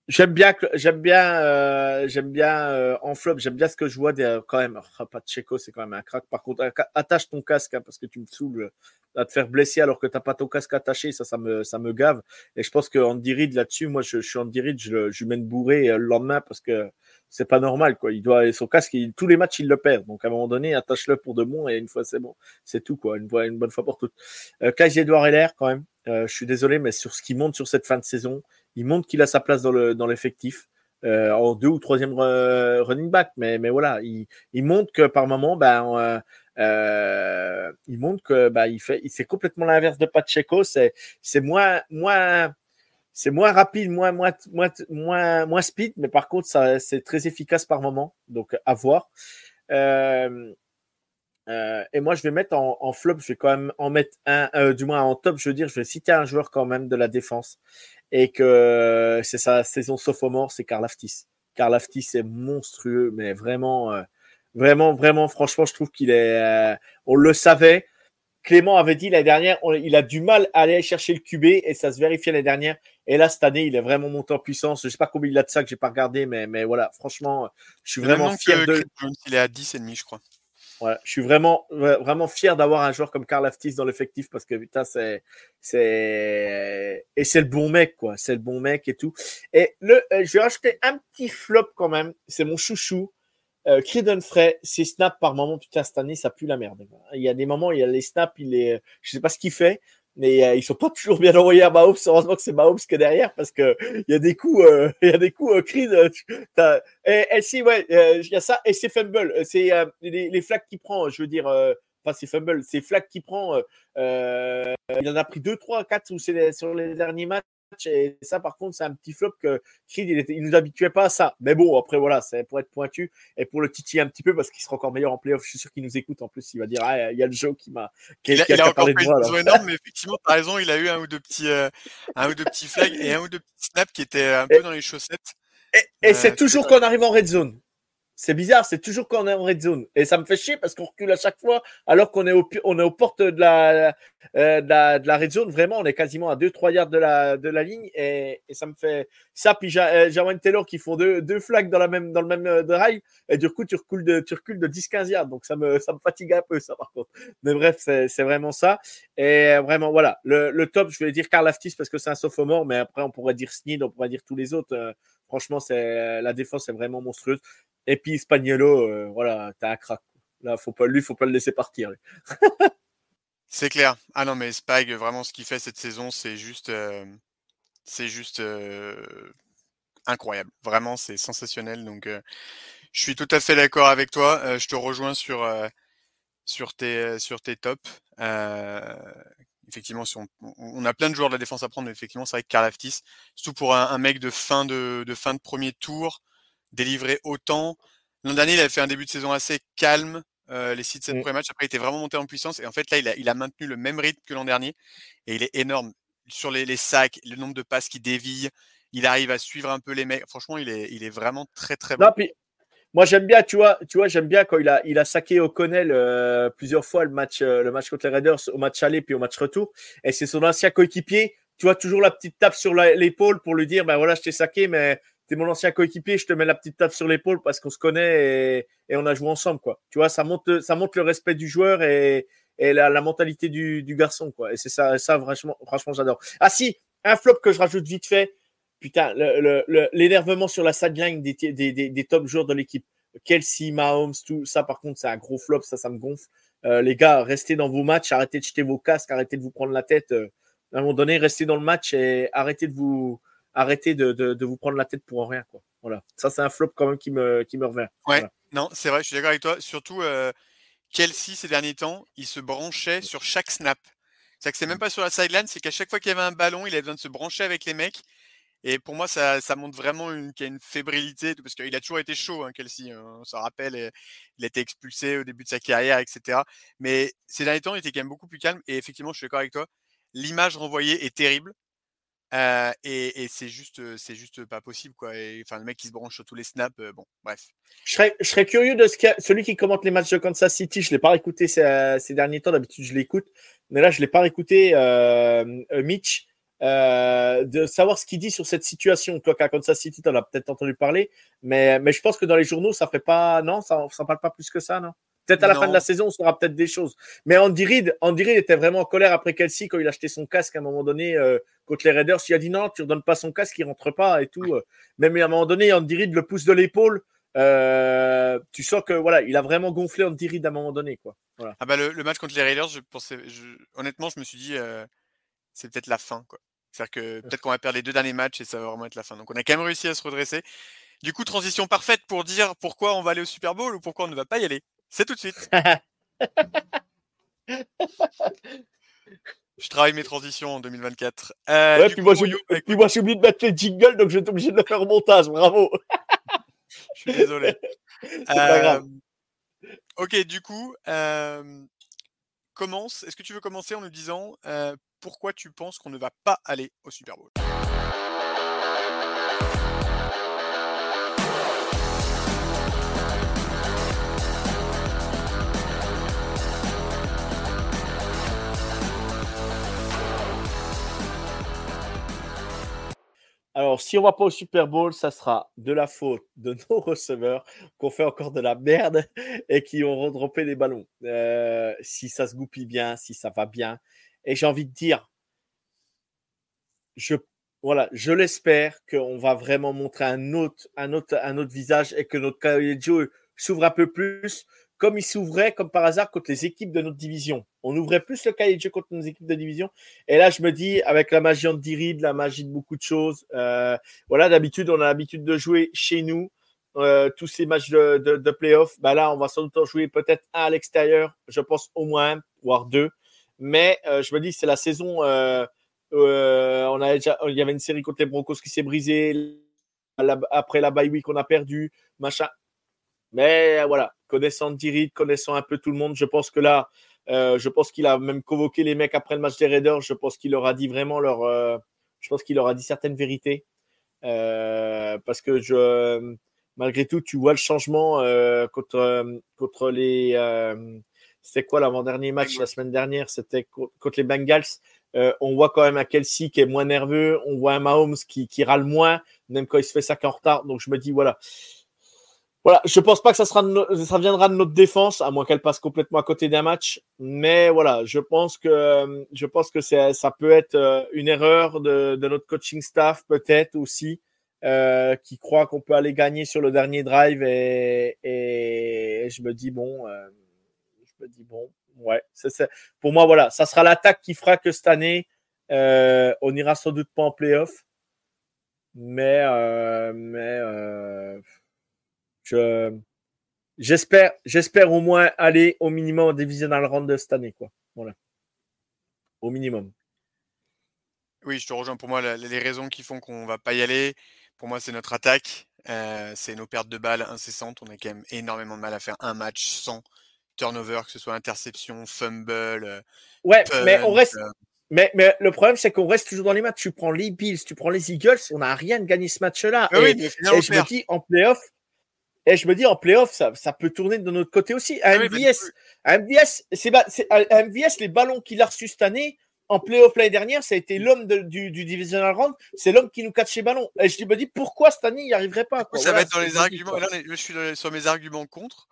J'aime bien, j'aime bien, euh, j'aime bien euh, en flop, j'aime bien ce que je vois des, quand même. Oh, Pacheco, c'est quand même un crack. Par contre, attache ton casque hein, parce que tu me saoules à te faire blesser alors que t'as pas ton casque attaché, ça, ça me, ça me gave. Et je pense que Andy là-dessus, moi, je, suis Andy Reid, je, je lui mène bourré euh, le lendemain parce que c'est pas normal, quoi. Il doit, son casque, tous les matchs, il le perd. Donc, à un moment donné, attache-le pour de bon et une fois, c'est bon. C'est tout, quoi. Une, fois, une bonne fois pour toutes. Euh, Edouard Heller, quand même. Euh, je suis désolé, mais sur ce qu'il montre sur cette fin de saison, il montre qu'il a sa place dans le, dans l'effectif. Euh, en deux ou troisième running back, mais, mais voilà, il, il montre que par moment, ben, euh, euh, il montre que bah, il fait, c'est complètement l'inverse de Pacheco. C'est, c'est moins, moins, c'est moins rapide, moins, moins, moins, moins, moins speed, mais par contre, ça, c'est très efficace par moment. Donc, à voir. Euh, euh, et moi, je vais mettre en, en, flop, je vais quand même en mettre un, euh, du moins en top, je veux dire, je vais citer un joueur quand même de la défense et que c'est sa saison sophomore, c'est Karl Aftis. Karl Aftis est monstrueux, mais vraiment, euh, Vraiment, vraiment, franchement, je trouve qu'il est. On le savait. Clément avait dit l'année dernière, il a du mal à aller chercher le QB et ça se vérifiait l'année dernière. Et là, cette année, il est vraiment monté en puissance. Je sais pas combien il a de ça que j'ai pas regardé, mais, mais voilà, franchement, je suis vraiment fier de. Il est à 10 et demi, je crois. Voilà, je suis vraiment, vraiment fier d'avoir un joueur comme Karl Aftis dans l'effectif parce que putain, c'est, c'est, et c'est le bon mec, quoi. C'est le bon mec et tout. Et le, euh, je vais rajouter un petit flop quand même. C'est mon chouchou. Euh, Creedon Frey, ses snaps par moment, putain, cette année, ça pue la merde. Il y a des moments, il y a les snaps, il est, je sais pas ce qu'il fait, mais euh, ils sont pas toujours bien envoyés à Mahomes. Heureusement que c'est Mahomes qui est derrière, parce que il y a des coups, euh, [LAUGHS] il y a des coups, euh, Creed, euh, et, et si, ouais, il y a ça, et c'est fumble, c'est les, les flags qu'il prend, je veux dire, pas c'est fumble, c'est flags qu'il prend, il en a pris 2, 3, 4 sur les derniers matchs, et ça, par contre, c'est un petit flop que Creed, il, était, il nous habituait pas à ça. Mais bon, après, voilà, c'est pour être pointu et pour le titiller un petit peu parce qu'il sera encore meilleur en playoff. Je suis sûr qu'il nous écoute. En plus, il va dire, ah, il y a le jeu qui m'a. Il, a, il a encore fait une énorme, mais effectivement, tu as raison, il a eu un ou deux petits, euh, un ou deux petits flags et un ou deux petits snaps qui étaient un peu dans les chaussettes. Et, et c'est euh, toujours qu'on arrive en red zone. C'est bizarre, c'est toujours quand on est en red zone. Et ça me fait chier parce qu'on recule à chaque fois alors qu'on est, au, on est aux portes de la, euh, de, la, red zone. Vraiment, on est quasiment à 2-3 yards de la, de la ligne. Et, et ça me fait ça. Puis Jawan Taylor qui font deux, deux flags dans, la même, dans le même euh, drive. Et du coup, tu recules de, de 10-15 yards. Donc ça me, ça me fatigue un peu, ça par contre. Mais bref, c'est vraiment ça. Et vraiment, voilà. Le, le top, je vais dire Karl Aftis parce que c'est un sophomore. Mais après, on pourrait dire Sneed, on pourrait dire tous les autres. Euh, franchement, la défense est vraiment monstrueuse. Et puis Spagnolo, euh, voilà, t'as un crack. Là, faut pas, lui, faut pas le laisser partir. [LAUGHS] c'est clair. Ah non, mais Spag, vraiment, ce qu'il fait cette saison, c'est juste, euh, euh, incroyable. Vraiment, c'est sensationnel. Donc, je suis tout à fait d'accord avec toi. je te rejoins sur tes sur tops. effectivement, on, a plein de joueurs de la défense à prendre, mais effectivement, c'est vrai que Karl Aftis, surtout pour un, un mec de fin de, de fin de premier tour délivré autant. L'an dernier, il avait fait un début de saison assez calme. Euh, les six de sept mmh. premiers matchs, après, il était vraiment monté en puissance. Et en fait, là, il a, il a maintenu le même rythme que l'an dernier. Et il est énorme sur les, les, sacs, le nombre de passes qui dévie. Il arrive à suivre un peu les mecs. Franchement, il est, il est vraiment très, très bon. moi, j'aime bien, tu vois, tu vois j'aime bien quand il a, il a saqué O'Connell euh, plusieurs fois le match, euh, le match contre les Raiders, au match aller puis au match retour. Et c'est son ancien coéquipier. Tu vois, toujours la petite tape sur l'épaule pour lui dire, ben voilà, je t'ai saqué, mais t'es mon ancien coéquipier, je te mets la petite tape sur l'épaule parce qu'on se connaît et, on a joué ensemble, quoi. Tu vois, ça montre, ça montre le respect du joueur et, la, mentalité du, garçon, quoi. Et c'est ça, ça, franchement, j'adore. Ah si, un flop que je rajoute vite fait. Putain, l'énervement sur la sideline des, des top joueurs de l'équipe. Kelsey, Mahomes, tout ça, par contre, c'est un gros flop, ça, ça me gonfle. Euh, les gars, restez dans vos matchs, arrêtez de jeter vos casques, arrêtez de vous prendre la tête. Euh, à un moment donné, restez dans le match et arrêtez de vous, arrêtez de, de, de, vous prendre la tête pour rien. Quoi. Voilà. Ça, c'est un flop quand même qui me, qui me revient. Ouais, non, c'est vrai, je suis d'accord avec toi. Surtout, euh, Kelsey, ces derniers temps, il se branchait sur chaque snap. C'est que c'est même pas sur la sideline, c'est qu'à chaque fois qu'il y avait un ballon, il avait besoin de se brancher avec les mecs. Et pour moi, ça, ça montre vraiment une, qu'il y a une fébrilité, parce qu'il a toujours été chaud, hein, Kelsey. Hein, on s'en rappelle, il a été expulsé au début de sa carrière, etc. Mais ces derniers temps, il était quand même beaucoup plus calme. Et effectivement, je suis d'accord avec toi. L'image renvoyée est terrible. Euh, et, c'est juste, c'est juste pas possible, quoi. Enfin, le mec qui se branche sur tous les snaps, euh, bon, bref. Je serais, je serais curieux de ce que celui qui commente les matchs de Kansas City. Je l'ai pas écouté ces, ces, derniers temps. D'habitude, je l'écoute, mais là, je l'ai pas écouté. Euh, Mitch, de savoir ce qu'il dit sur cette situation. Toi, qu'à Kansas City, tu en as peut-être entendu parler, mais, mais je pense que dans les journaux, ça ferait pas, non, ça, ça parle pas plus que ça, non? Peut-être à la fin de la saison, on saura peut-être des choses. Mais Andy Reid, Andy Reid était vraiment en colère après Kelsey quand il a acheté son casque à un moment donné euh, contre les Raiders. Il a dit non, tu ne redonnes pas son casque, il rentre pas et tout. Euh. Même à un moment donné, Andy Reid le pousse de l'épaule euh, tu sens que voilà, il a vraiment gonflé Andy Reid à un moment donné, quoi. Voilà. Ah bah le, match contre les Raiders, je pensais, honnêtement, je me suis dit, c'est peut-être la fin, quoi. C'est-à-dire que peut-être qu'on va perdre les deux derniers matchs et ça va vraiment être la fin. Donc on a quand même réussi à se redresser. Du coup, transition parfaite pour dire pourquoi on va aller au Super Bowl ou pourquoi on ne va pas y aller. C'est tout de suite. [LAUGHS] je travaille mes transitions en 2024. Euh, ouais, puis, moi, j'ai oublié de mettre les jingles, donc je vais obligé de le faire au montage. Bravo. [LAUGHS] je suis désolé. [LAUGHS] pas grave. Euh, ok, du coup, euh, commence. Est-ce que tu veux commencer en nous disant pourquoi tu penses qu'on ne va pas aller au Super Bowl? Alors, si on va pas au Super Bowl, ça sera de la faute de [LAUGHS] nos receveurs qu'on fait encore de la merde [LAUGHS] et qui ont redroppé des ballons. Euh, si ça se goupille bien, si ça va bien. Et j'ai envie de dire, je, voilà, je l'espère qu'on va vraiment montrer un autre, un autre, un autre visage et que notre cahier de jeu s'ouvre un peu plus comme il s'ouvrait, comme par hasard, contre les équipes de notre division. On ouvrait plus le cahier de jeu contre nos équipes de division. Et là, je me dis, avec la magie de Reid, la magie de beaucoup de choses, euh, voilà, d'habitude, on a l'habitude de jouer chez nous. Euh, tous ces matchs de, de, de playoff, bah là, on va sans doute en jouer peut-être un à l'extérieur, je pense au moins un, voire deux. Mais euh, je me dis, c'est la saison. on a déjà, il y avait une série contre les Broncos qui s'est brisée. Après la bye week, on a perdu, machin. Mais voilà, connaissant Dirit, connaissant un peu tout le monde, je pense que là, euh, je pense qu'il a même convoqué les mecs après le match des Raiders. Je pense qu'il leur a dit vraiment leur. Euh, je pense qu'il leur a dit certaines vérités. Euh, parce que je, malgré tout, tu vois le changement contre, contre les. C'était quoi l'avant-dernier match la semaine dernière? C'était contre les Bengals. on voit quand même un Kelsey qui est moins nerveux. On voit un Mahomes qui, qui râle moins, même quand il se fait ça en retard. Donc je me dis, voilà, voilà, je pense pas que ça, sera ça viendra de notre défense, à moins qu'elle passe complètement à côté d'un match. Mais voilà, je pense que je pense que ça peut être euh, une erreur de, notre coaching staff, peut-être aussi, euh, qui croit qu'on peut aller gagner sur le dernier drive. Et, et je me dis bon, euh, je me dis bon, ouais, pour moi voilà, ça sera l'attaque qui fera que cette année, on ira sans doute pas en playoff. Mais mais j'espère, j'espère au moins aller au minimum en divisional round de cette année, quoi. Voilà. Au minimum. Oui, je te rejoins. Pour moi, les raisons qui font qu'on va pas y aller, pour moi, c'est notre attaque. Euh, c'est nos pertes de balles incessantes. On a quand même énormément de mal à faire un match sans turnover, que ce soit interception, fumble. Euh, ouais, mais on reste. Euh. Mais, mais le problème, c'est qu'on reste toujours dans les matchs. Tu prends les Bills, tu prends les Eagles, on n'a rien de gagné ce match-là. Ah et, oui, et je me dis, en playoff, et je me dis, en playoff, ça, ça peut tourner de notre côté aussi. À MVS, à MVS, c'est, à MVS, les ballons qu'il a reçus cette année, en playoff l'année dernière, ça a été l'homme du, du divisional round. C'est l'homme qui nous catche les ballons. Et je me dis, pourquoi cette année, il n'y arriverait pas Ça va être dans les arguments. Là, je suis sur mes arguments contre.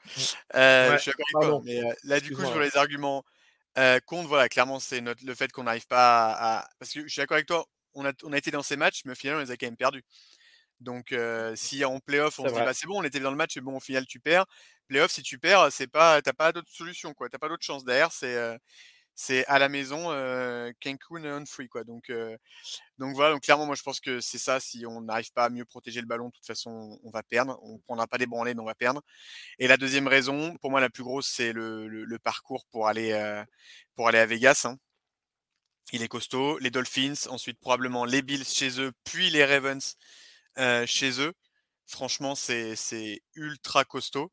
Euh, je suis d'accord Mais euh, là, du coup, sur les arguments euh, contre, voilà, clairement, c'est notre, le fait qu'on n'arrive pas à, Parce que je suis d'accord avec toi, on a, on a été dans ces matchs, mais au final, on les a quand même perdus. Donc, si en playoff, on se dit, bah, c'est bon, on était dans le match, et bon, au final, tu perds. Playoff, si tu perds, c'est pas, t'as pas d'autre solution, quoi. T'as pas d'autre chance. Derrière, c'est, c'est à la maison, Cancun on free, quoi. Donc, donc voilà. Donc clairement, moi, je pense que c'est ça. Si on n'arrive pas à mieux protéger le ballon, de toute façon, on va perdre. On prendra pas des branlées, mais on va perdre. Et la deuxième raison, pour moi, la plus grosse, c'est le, le, parcours pour aller, pour aller à Vegas. Hein. Il est costaud. Les Dolphins, ensuite probablement les Bills chez eux, puis les Ravens chez eux. Franchement, c'est ultra costaud.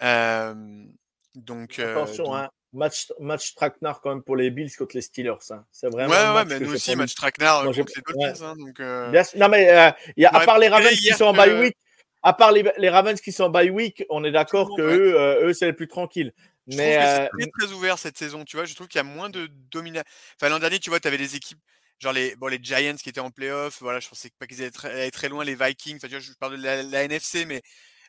donc, Attention, Hein, match, match traquenard quand même pour les Bills contre les Steelers. Hein. C'est vraiment. Ouais, ouais, mais nous aussi, match traquenard contre les Dolphins. Hein, donc, non, mais y a, à part les Ravens qui sont en bye week, à part les, les, Ravens qui sont en bye week, on est d'accord que eux, eux c'est les plus tranquilles. Mais c'est très, très ouvert cette saison, tu vois. Je trouve qu'il y a moins de domination. Enfin, l'an dernier, tu vois, tu avais des équipes genre les, bon, les Giants qui étaient en playoff, voilà, je pensais pas qu'ils allaient très, très loin, les Vikings, enfin, tu vois, je parle de la, NFC, mais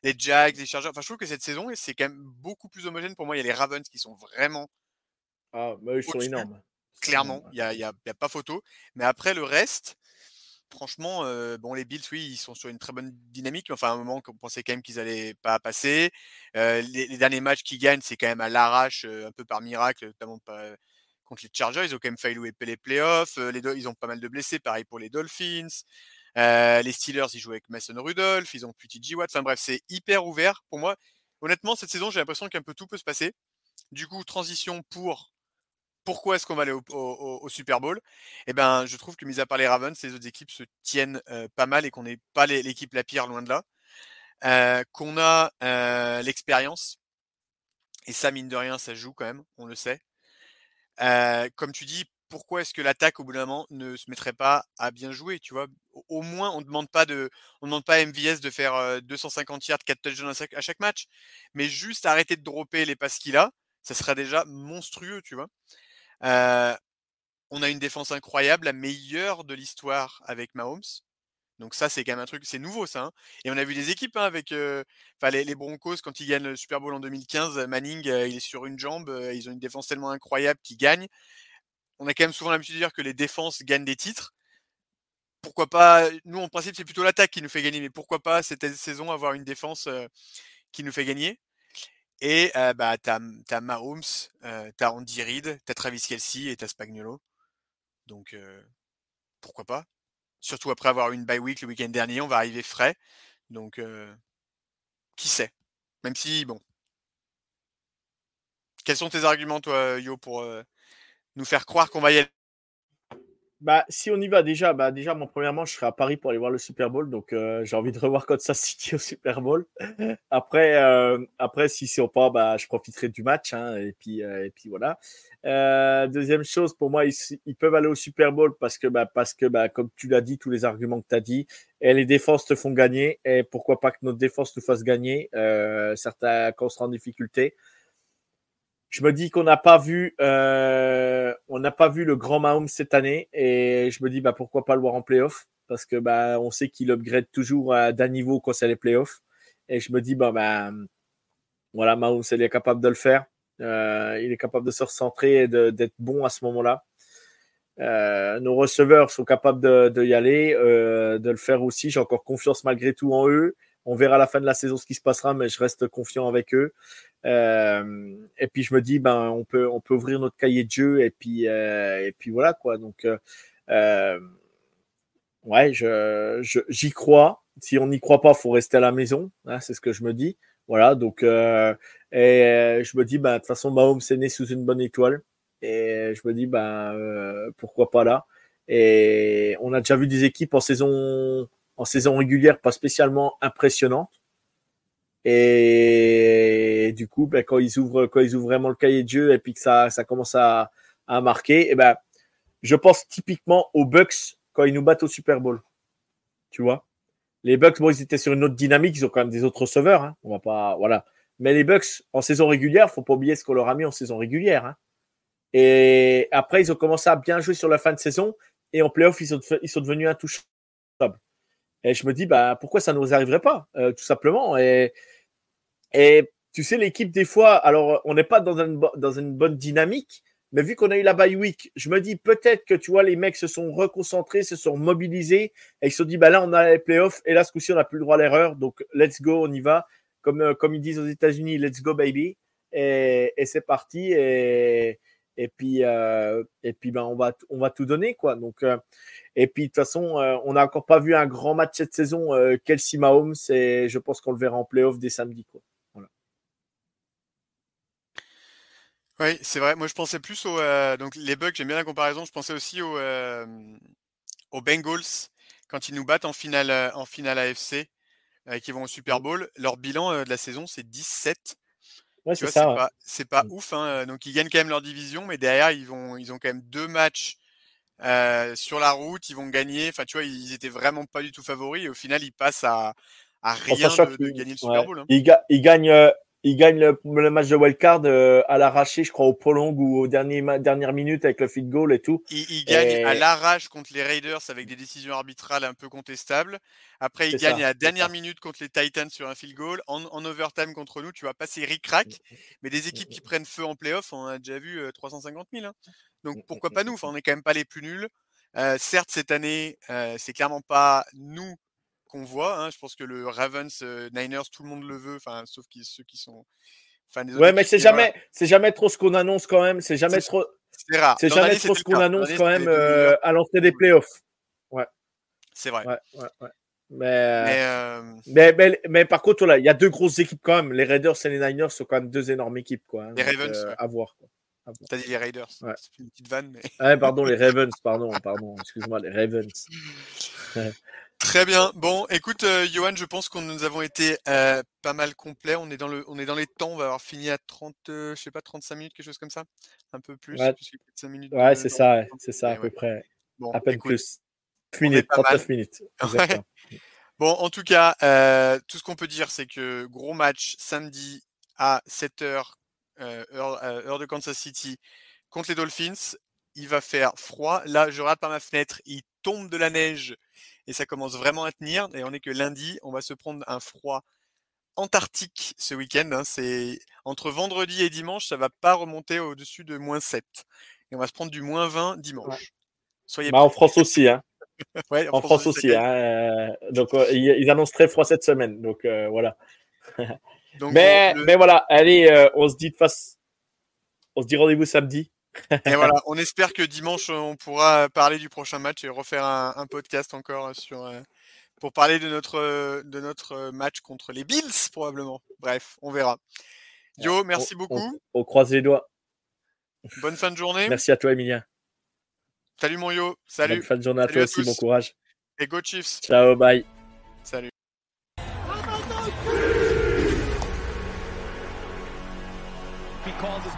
les Jags, les Chargers, enfin, je trouve que cette saison, c'est quand même beaucoup plus homogène. Pour moi, il y a les Ravens qui sont vraiment. Ah, bah, ils sont énormes. Clairement, il n'y a, y a, y a, pas photo. Mais après, le reste, franchement, bon, les Bills, oui, ils sont sur une très bonne dynamique. Mais enfin, à un moment, on pensait quand même qu'ils allaient pas passer. les, derniers matchs qu'ils gagnent, c'est quand même à l'arrache, un peu par miracle, notamment pas, contre les Chargers. Ils ont quand même failli louer les playoffs. les ils ont pas mal de blessés, pareil pour les Dolphins. les Steelers, ils jouent avec Mason Rudolph. Ils ont plus TJ Watt. Enfin bref, c'est hyper ouvert pour moi. Honnêtement, cette saison, j'ai l'impression qu'un peu tout peut se passer. Du coup, transition pour pourquoi est-ce qu'on va aller au, Super Bowl? Eh ben, je trouve que mis à part les Ravens, les autres équipes se tiennent pas mal et qu'on n'est pas l'équipe la pire loin de là. qu'on a l'expérience et ça mine de rien, ça joue quand même, on le sait. Comme tu dis, pourquoi est-ce que l'attaque au bout d'un moment ne se mettrait pas à bien jouer Tu vois, au moins on ne demande pas de, on demande pas à MVS de faire 250 yards, 4 touchdowns à chaque match, mais juste arrêter de dropper les passes qu'il a, ça serait déjà monstrueux, tu vois? On a une défense incroyable, la meilleure de l'histoire avec Mahomes. Donc ça, c'est quand même un truc, c'est nouveau ça. Hein. Et on a vu des équipes hein, avec les, Broncos quand ils gagnent le Super Bowl en 2015. Manning, il est sur une jambe. ils ont une défense tellement incroyable qu'ils gagnent. On a quand même souvent l'habitude de dire que les défenses gagnent des titres. Pourquoi pas Nous, en principe, c'est plutôt l'attaque qui nous fait gagner, mais pourquoi pas cette saison avoir une défense qui nous fait gagner? Et bah, tu as, Mahomes, tu as Andy Reid, tu Travis Kelsey et tu as Spagnolo. Donc, pourquoi pas? Surtout après avoir eu une bye week le week-end dernier, on va arriver frais. Donc, qui sait? Même si, bon. Quels sont tes arguments, toi, Yo, pour nous faire croire qu'on va y aller? Bah, si on y va déjà, bah, déjà, mon premièrement, je serai à Paris pour aller voir le Super Bowl. Donc, euh, j'ai envie de [LAUGHS] revoir Kansas City au Super Bowl. Après, euh, après si c'est pas, bah, je profiterai du match. Hein, et, puis, euh, et puis voilà. deuxième chose, pour moi, ils, peuvent aller au Super Bowl parce que, bah, parce que bah, comme tu l'as dit, tous les arguments que tu as dit, et les défenses te font gagner. Et pourquoi pas que notre défense nous fasse gagner certains quand on sera en difficulté je me dis qu'on n'a pas vu, euh, on n'a pas vu le grand Mahomes cette année, et je me dis bah pourquoi pas le voir en playoff, parce que bah on sait qu'il upgrade toujours d'un niveau quand c'est les playoffs, et je me dis bah bah voilà Mahomes il est capable de le faire, euh, il est capable de se recentrer et d'être bon à ce moment-là. Euh, nos receveurs sont capables de, de y aller, de le faire aussi. J'ai encore confiance malgré tout en eux. On verra à la fin de la saison ce qui se passera, mais je reste confiant avec eux. Euh, et puis je me dis, ben, on peut, ouvrir notre cahier de jeu et puis, euh, voilà quoi. Donc, euh, ouais, je, j'y crois. Si on n'y croit pas, faut rester à la maison. Hein, c'est ce que je me dis. Voilà. Donc, et je me dis, ben, de toute façon, Mahomes est né sous une bonne étoile. Et je me dis, ben, pourquoi pas là? Et on a déjà vu des équipes en saison, en saison régulière pas spécialement impressionnantes. Et du coup, ben, quand ils ouvrent, quand ils ouvrent vraiment le cahier de jeu et puis que ça, ça commence à, à marquer, et eh ben, je pense typiquement aux Bucks quand ils nous battent au Super Bowl. Tu vois, les Bucks, bon, ils étaient sur une autre dynamique, ils ont quand même des autres receveurs. Hein. On va pas, voilà. Mais les Bucks en saison régulière, faut pas oublier ce qu'on leur a mis en saison régulière. Hein. Et après, ils ont commencé à bien jouer sur la fin de saison et en playoff, ils sont, ils sont devenus intouchables. Et je me dis, bah, pourquoi ça ne nous arriverait pas, euh, tout simplement. Et, et tu sais, l'équipe, des fois, alors, on n'est pas dans une, dans une bonne dynamique, mais vu qu'on a eu la bye week, je me dis peut-être que, tu vois, les mecs se sont reconcentrés, se sont mobilisés, et ils se sont dit, bah là, on a les playoffs, et là, ce coup-ci, on n'a plus le droit à l'erreur, donc let's go, on y va. Comme, euh, comme ils disent aux États-Unis, let's go, baby. Et, et c'est parti. Et, et puis, euh, et puis ben, on, va, on va tout donner. Quoi. Donc, euh, et puis, de toute façon, euh, on n'a encore pas vu un grand match cette saison. Kelsey Mahomes, et je pense qu'on le verra en playoff dès samedi. Quoi. Oui, c'est vrai. Moi, je pensais plus aux. donc, les Bucks, j'aime bien la comparaison. Je pensais aussi aux, aux Bengals quand ils nous battent en finale, en finale AFC, qui vont au Super Bowl. Leur bilan de la saison, c'est 17 c'est pas, pas mmh. ouf. Hein, donc ils gagnent quand même leur division, mais derrière ils vont, ils ont quand même deux matchs sur la route, ils vont gagner. Enfin, tu vois, ils étaient vraiment pas du tout favoris. Et au final, ils passent à, à rien de, gagner le Super Bowl. Hein. Ils, gagnent il gagne le, match de wildcard euh, à l'arraché, je crois, au prolong ou aux dernières dernière minute avec le feed goal et tout. Il, il gagne à l'arrache contre les Raiders avec des décisions arbitrales un peu contestables. Après, il gagne à la dernière minute contre les Titans sur un field goal. En, en overtime contre nous, tu vas passer ric-rac. Mm, mm, Mais des équipes qui mm, prennent feu en playoff, on a déjà vu 350 euh, 000. Hein. Donc pourquoi pas nous? Enfin, On n'est quand même pas les plus nuls. Euh, certes, cette année, euh, c'est clairement pas nous qu'on voit. Hein. Je pense que le Ravens euh, Niners, tout le monde le veut, enfin, sauf qui, ceux qui sont fans des autres Ouais, mais c'est jamais, c'est jamais trop ce qu'on annonce quand même. C'est jamais trop, C'est rare. c'est jamais trop ce qu'on annonce quand même euh, à l'entrée des playoffs. C'est vrai. Ouais, ouais, ouais. Mais, Mais euh, mais, mais, mais par contre, il y a deux grosses équipes quand même. Les Raiders et les Niners sont quand même deux énormes équipes, quoi. hein. Les Donc, Ravens, euh, ouais. à voir. Quoi. t'as dit les Raiders. Ouais. C'est une petite vanne, mais. Ah, pardon, les Ravens, pardon, pardon, excuse-moi, les Ravens. [LAUGHS] Très bien. Bon, écoute, euh, Johan, je pense qu'on nous avons été euh, pas mal complets. On est dans le, on est dans les temps. On va avoir fini à 30, euh, je sais pas, 35 minutes, quelque chose comme ça. Un peu plus. Ouais. puisqu'il y a plus de 5 minutes Ouais, c'est ça, c'est ça à peu ouais. près. Bon, À peine écoute, plus. minutes, pas mal. 39 minutes. Ouais. Bon, en tout cas, euh, tout ce qu'on peut dire, c'est que gros match samedi à 7h, euh, heure, heure de Kansas City, contre les Dolphins. Il va faire froid. Là, je rate par ma fenêtre, il tombe de la neige et ça commence vraiment à tenir. Et on est que lundi, on va se prendre un froid antarctique ce week-end. hein. C'est entre vendredi et dimanche, ça va pas remonter au-dessus de moins 7. Et on va se prendre du moins 20 dimanche. Soyez Bah, en France aussi, hein. [LAUGHS] Ouais, En France aussi, hein. euh, Donc, euh, ils, annoncent très froid cette semaine. Donc, euh, voilà. Donc, Mais, le- mais voilà, allez, euh, on se dit de face. On se dit rendez-vous samedi. Et voilà, [LAUGHS] on espère que dimanche, on pourra parler du prochain match et refaire un, un podcast encore sur, euh, pour parler de notre, euh, de notre match contre les Bills, probablement. Bref, on verra. Yo, merci On- beaucoup. On, on croise les doigts. Bonne fin de journée. Merci à toi, Emilien. Salut mon yo. Bonne Salut. fin de journée à Salut toi à aussi. Bon courage. Et go Chiefs. Ciao, bye. Salut.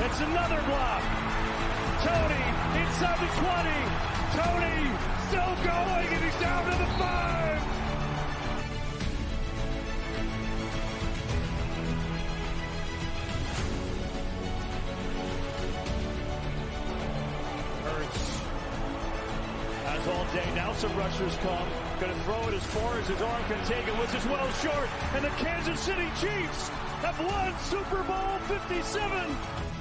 It's another block. Tony inside the 20. Tony still going and he's down to the five. Hurts has all day. Now some rushers come. Going to throw it as far as his arm can take it, which is well short. And the Kansas City Chiefs have won Super Bowl 57.